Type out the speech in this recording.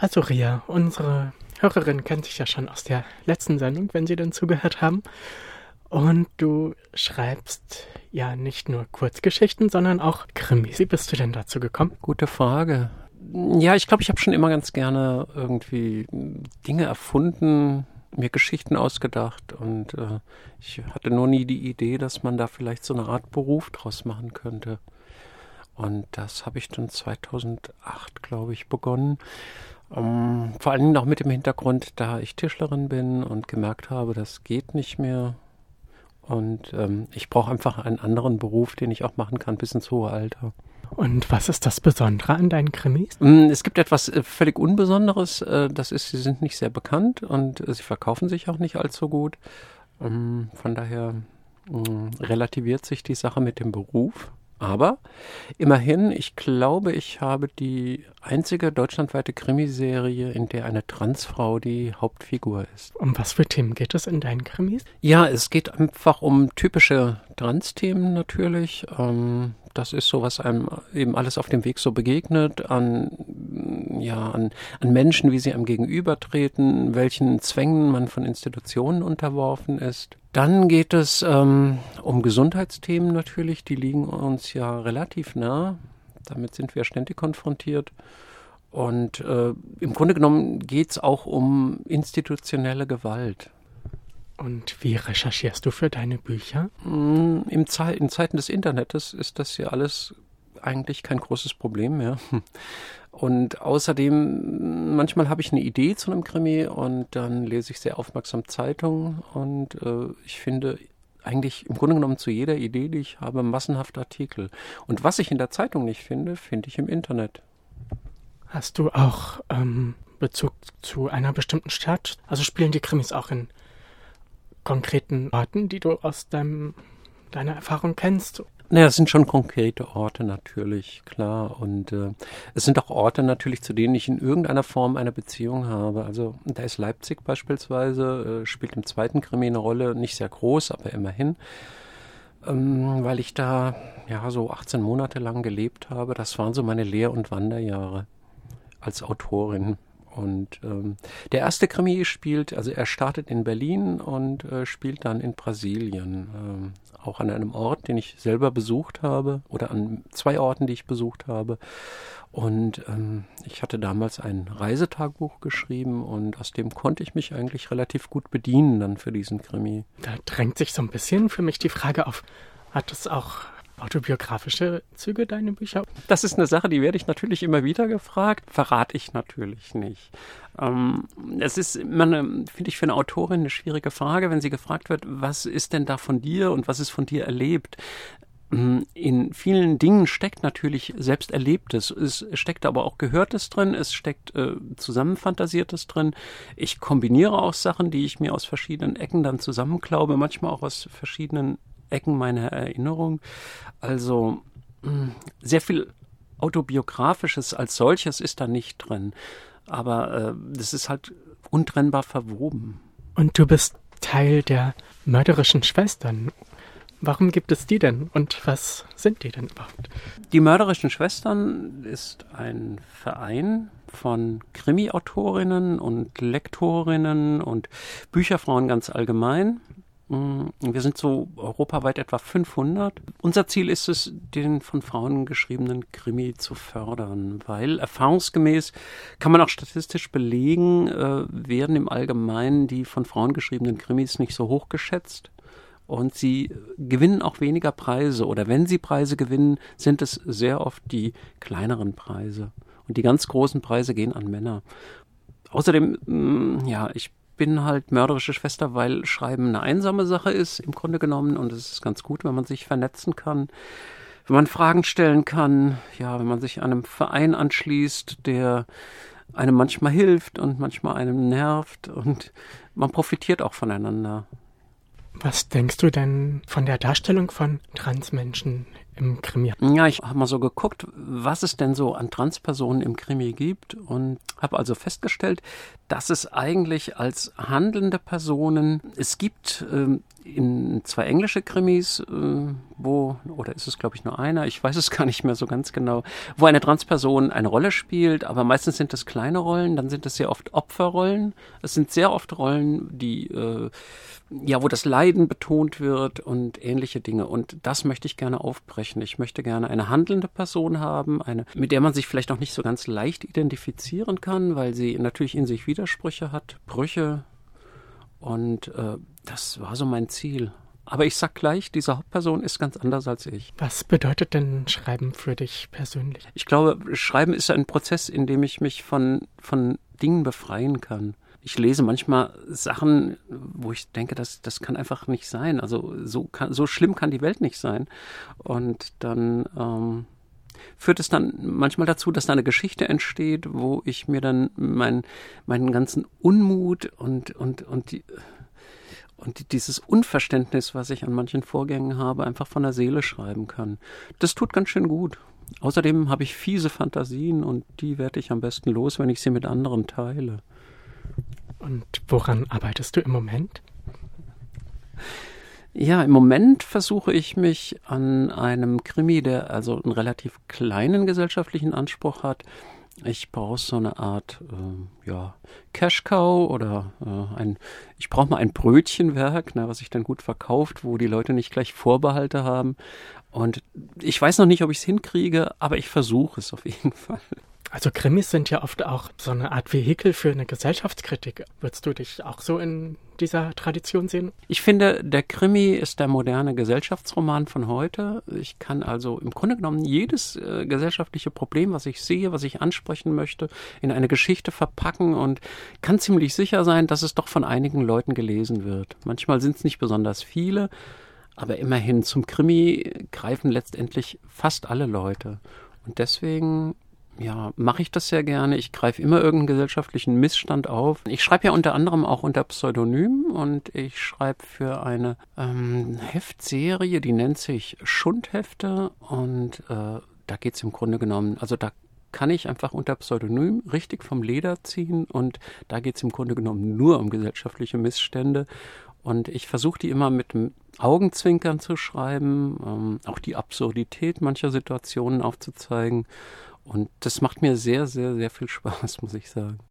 Also Ria, unsere Hörerin kennt sich ja schon aus der letzten Sendung, wenn Sie denn zugehört haben. Und du schreibst ja nicht nur Kurzgeschichten, sondern auch Krimis. Wie bist du denn dazu gekommen? Gute Frage. Ja, ich glaube, ich habe schon immer ganz gerne irgendwie Dinge erfunden, mir Geschichten ausgedacht und äh, ich hatte nur nie die Idee, dass man da vielleicht so eine Art Beruf draus machen könnte. Und das habe ich dann 2008, glaube ich, begonnen. Um, ähm, vor allen Dingen auch mit dem Hintergrund, da ich Tischlerin bin und gemerkt habe, das geht nicht mehr. Und ähm, ich brauche einfach einen anderen Beruf, den ich auch machen kann bis ins hohe Alter. Und was ist das Besondere an deinen Krimis? Mm, es gibt etwas äh, völlig Unbesonderes. Äh, das ist, sie sind nicht sehr bekannt und äh, sie verkaufen sich auch nicht allzu gut. Ähm, von daher mm, relativiert sich die Sache mit dem Beruf. Aber immerhin, ich glaube, ich habe die einzige deutschlandweite Krimiserie, in der eine Transfrau die Hauptfigur ist. Um was für Themen geht es in deinen Krimis? Ja, es geht einfach um typische Trans-Themen natürlich. Ähm, das ist so, was einem eben alles auf dem Weg so begegnet, an, ja, an, an Menschen, wie sie einem gegenübertreten, welchen Zwängen man von Institutionen unterworfen ist. Dann geht es ähm, um Gesundheitsthemen natürlich, die liegen uns ja relativ nah. Damit sind wir ständig konfrontiert. Und äh, im Grunde genommen geht es auch um institutionelle Gewalt. Und wie recherchierst du für deine Bücher? Mm, Im Ze in Zeiten des Internets ist das ja alles eigentlich kein großes Problem mehr. Und außerdem, manchmal habe ich eine Idee zu einem Krimi und dann lese ich sehr aufmerksam Zeitungen und äh, ich finde eigentlich im Grunde genommen zu jeder Idee, die ich habe, massenhaft Artikel. Und was ich in der Zeitung nicht finde, finde ich im Internet. Hast du auch ähm, Bezug zu einer bestimmten Stadt? Also spielen die Krimis auch in konkreten Orten, die du aus deinem, deiner Erfahrung kennst? Naja, es sind schon konkrete Orte natürlich, klar. Und äh, es sind auch Orte natürlich, zu denen ich in irgendeiner Form eine Beziehung habe. Also da ist Leipzig beispielsweise, äh, spielt im zweiten Krimi eine Rolle, nicht sehr groß, aber immerhin. Ähm, weil ich da ja so 18 Monate lang gelebt habe. Das waren so meine Lehr- und Wanderjahre als Autorin. Und ähm, der erste Krimi spielt, also er startet in Berlin und äh, spielt dann in Brasilien, ähm, auch an einem Ort, den ich selber besucht habe oder an zwei Orten, die ich besucht habe. Und ähm, ich hatte damals ein Reisetagebuch geschrieben und aus dem konnte ich mich eigentlich relativ gut bedienen dann für diesen Krimi. Da drängt sich so ein bisschen für mich die Frage auf, hat es auch autobiografische Züge, deine Bücher? Das ist eine Sache, die werde ich natürlich immer wieder gefragt. Verrate ich natürlich nicht. Ähm, es ist, finde ich, für eine Autorin eine schwierige Frage, wenn sie gefragt wird, was ist denn da von dir und was ist von dir erlebt? Mm, in vielen Dingen steckt natürlich selbst Erlebtes. Es steckt aber auch Gehörtes drin, es steckt äh, Zusammenfantasiertes drin. Ich kombiniere auch Sachen, die ich mir aus verschiedenen Ecken dann zusammenklaube, manchmal auch aus verschiedenen Ecken meiner Erinnerung. Also hm, sehr viel autobiografisches als solches ist da nicht drin, aber äh, das ist halt untrennbar verwoben. Und du bist Teil der mörderischen Schwestern. Warum gibt es die denn und was sind die denn überhaupt? Die mörderischen Schwestern ist ein Verein von Krimi-Autorinnen und Lektorinnen und Bücherfrauen ganz allgemein, wir sind so europaweit etwa 500. Unser Ziel ist es, den von Frauen geschriebenen Krimi zu fördern, weil erfahrungsgemäß kann man auch statistisch belegen, äh, werden im Allgemeinen die von Frauen geschriebenen Krimis nicht so hoch geschätzt. Und sie gewinnen auch weniger Preise. Oder wenn sie Preise gewinnen, sind es sehr oft die kleineren Preise. Und die ganz großen Preise gehen an Männer. Außerdem, mm, ja, ich bin halt mörderische Schwester, weil Schreiben eine einsame Sache ist, im Grunde genommen. Und es ist ganz gut, wenn man sich vernetzen kann, wenn man Fragen stellen kann, ja, wenn man sich einem Verein anschließt, der einem manchmal hilft und manchmal einem nervt und man profitiert auch voneinander. Was denkst du denn von der Darstellung von Transmenschen im Krimi? Ja, ich habe mal so geguckt, was es denn so an Transpersonen im Krimi gibt und habe also festgestellt, dass es eigentlich als handelnde Personen, es gibt ähm, in zwei englische Krimis, äh, wo, oder ist es glaube ich nur einer, ich weiß es gar nicht mehr so ganz genau, wo eine Transperson eine Rolle spielt, aber meistens sind das kleine Rollen, dann sind es sehr oft Opferrollen. Es sind sehr oft Rollen, die, äh, ja, wo das Leiden betont wird und ähnliche Dinge. Und das möchte ich gerne aufbrechen. Ich möchte gerne eine handelnde Person haben, eine, mit der man sich vielleicht auch nicht so ganz leicht identifizieren kann, weil sie natürlich in sich Widersprüche hat, Brüche, und äh, das war so mein Ziel. Aber ich sag gleich, diese Hauptperson ist ganz anders als ich. Was bedeutet denn Schreiben für dich persönlich? Ich glaube, Schreiben ist ein Prozess, in dem ich mich von, von Dingen befreien kann. Ich lese manchmal Sachen, wo ich denke, das, das kann einfach nicht sein. Also so, kann, so schlimm kann die Welt nicht sein. Und dann ähm, führt es dann manchmal dazu, dass da eine Geschichte entsteht, wo ich mir dann mein, meinen ganzen Unmut und, und, und die, und dieses Unverständnis, was ich an manchen Vorgängen habe, einfach von der Seele schreiben kann. Das tut ganz schön gut. Außerdem habe ich fiese Fantasien und die werde ich am besten los, wenn ich sie mit anderen teile. Und woran arbeitest du im Moment? Ja, im Moment versuche ich mich an einem Krimi, der also einen relativ kleinen gesellschaftlichen Anspruch hat. Ich brauche so eine Art äh, ja, Cash Cow oder äh, ein, ich brauche mal ein Brötchenwerk, ne, was sich dann gut verkauft, wo die Leute nicht gleich Vorbehalte haben. Und ich weiß noch nicht, ob ich es hinkriege, aber ich versuche es auf jeden Fall. Also Krimis sind ja oft auch so eine Art Vehikel für eine Gesellschaftskritik. Würdest du dich auch so in dieser Tradition sehen? Ich finde, der Krimi ist der moderne Gesellschaftsroman von heute. Ich kann also im Grunde genommen jedes äh, gesellschaftliche Problem, was ich sehe, was ich ansprechen möchte, in eine Geschichte verpacken und kann ziemlich sicher sein, dass es doch von einigen Leuten gelesen wird. Manchmal sind es nicht besonders viele, aber immerhin zum Krimi greifen letztendlich fast alle Leute. Und deswegen ja, mache ich das sehr gerne. Ich greife immer irgendeinen gesellschaftlichen Missstand auf. Ich schreibe ja unter anderem auch unter Pseudonym und ich schreibe für eine ähm, Heftserie, die nennt sich Schundhefte und äh, da geht es im Grunde genommen, also da kann ich einfach unter Pseudonym richtig vom Leder ziehen und da geht es im Grunde genommen nur um gesellschaftliche Missstände. Und ich versuche die immer mit dem Augenzwinkern zu schreiben, ähm, auch die Absurdität mancher Situationen aufzuzeigen und das macht mir sehr, sehr, sehr viel Spaß, muss ich sagen.